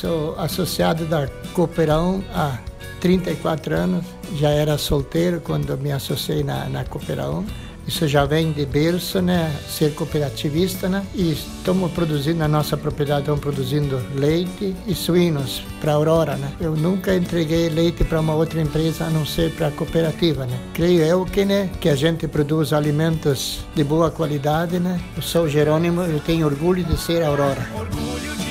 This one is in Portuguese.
sou associado da Cooperão há 34 anos. Já era solteiro quando me associei na, na Cooperão. Isso já vem de berço, né? Ser cooperativista, né? E estamos produzindo, na nossa propriedade, estamos produzindo leite e suínos para a Aurora, né? Eu nunca entreguei leite para uma outra empresa a não ser para a cooperativa, né? Creio eu que, né? Que a gente produz alimentos de boa qualidade, né? Eu sou Jerônimo, eu tenho orgulho de ser Aurora. Orgulho.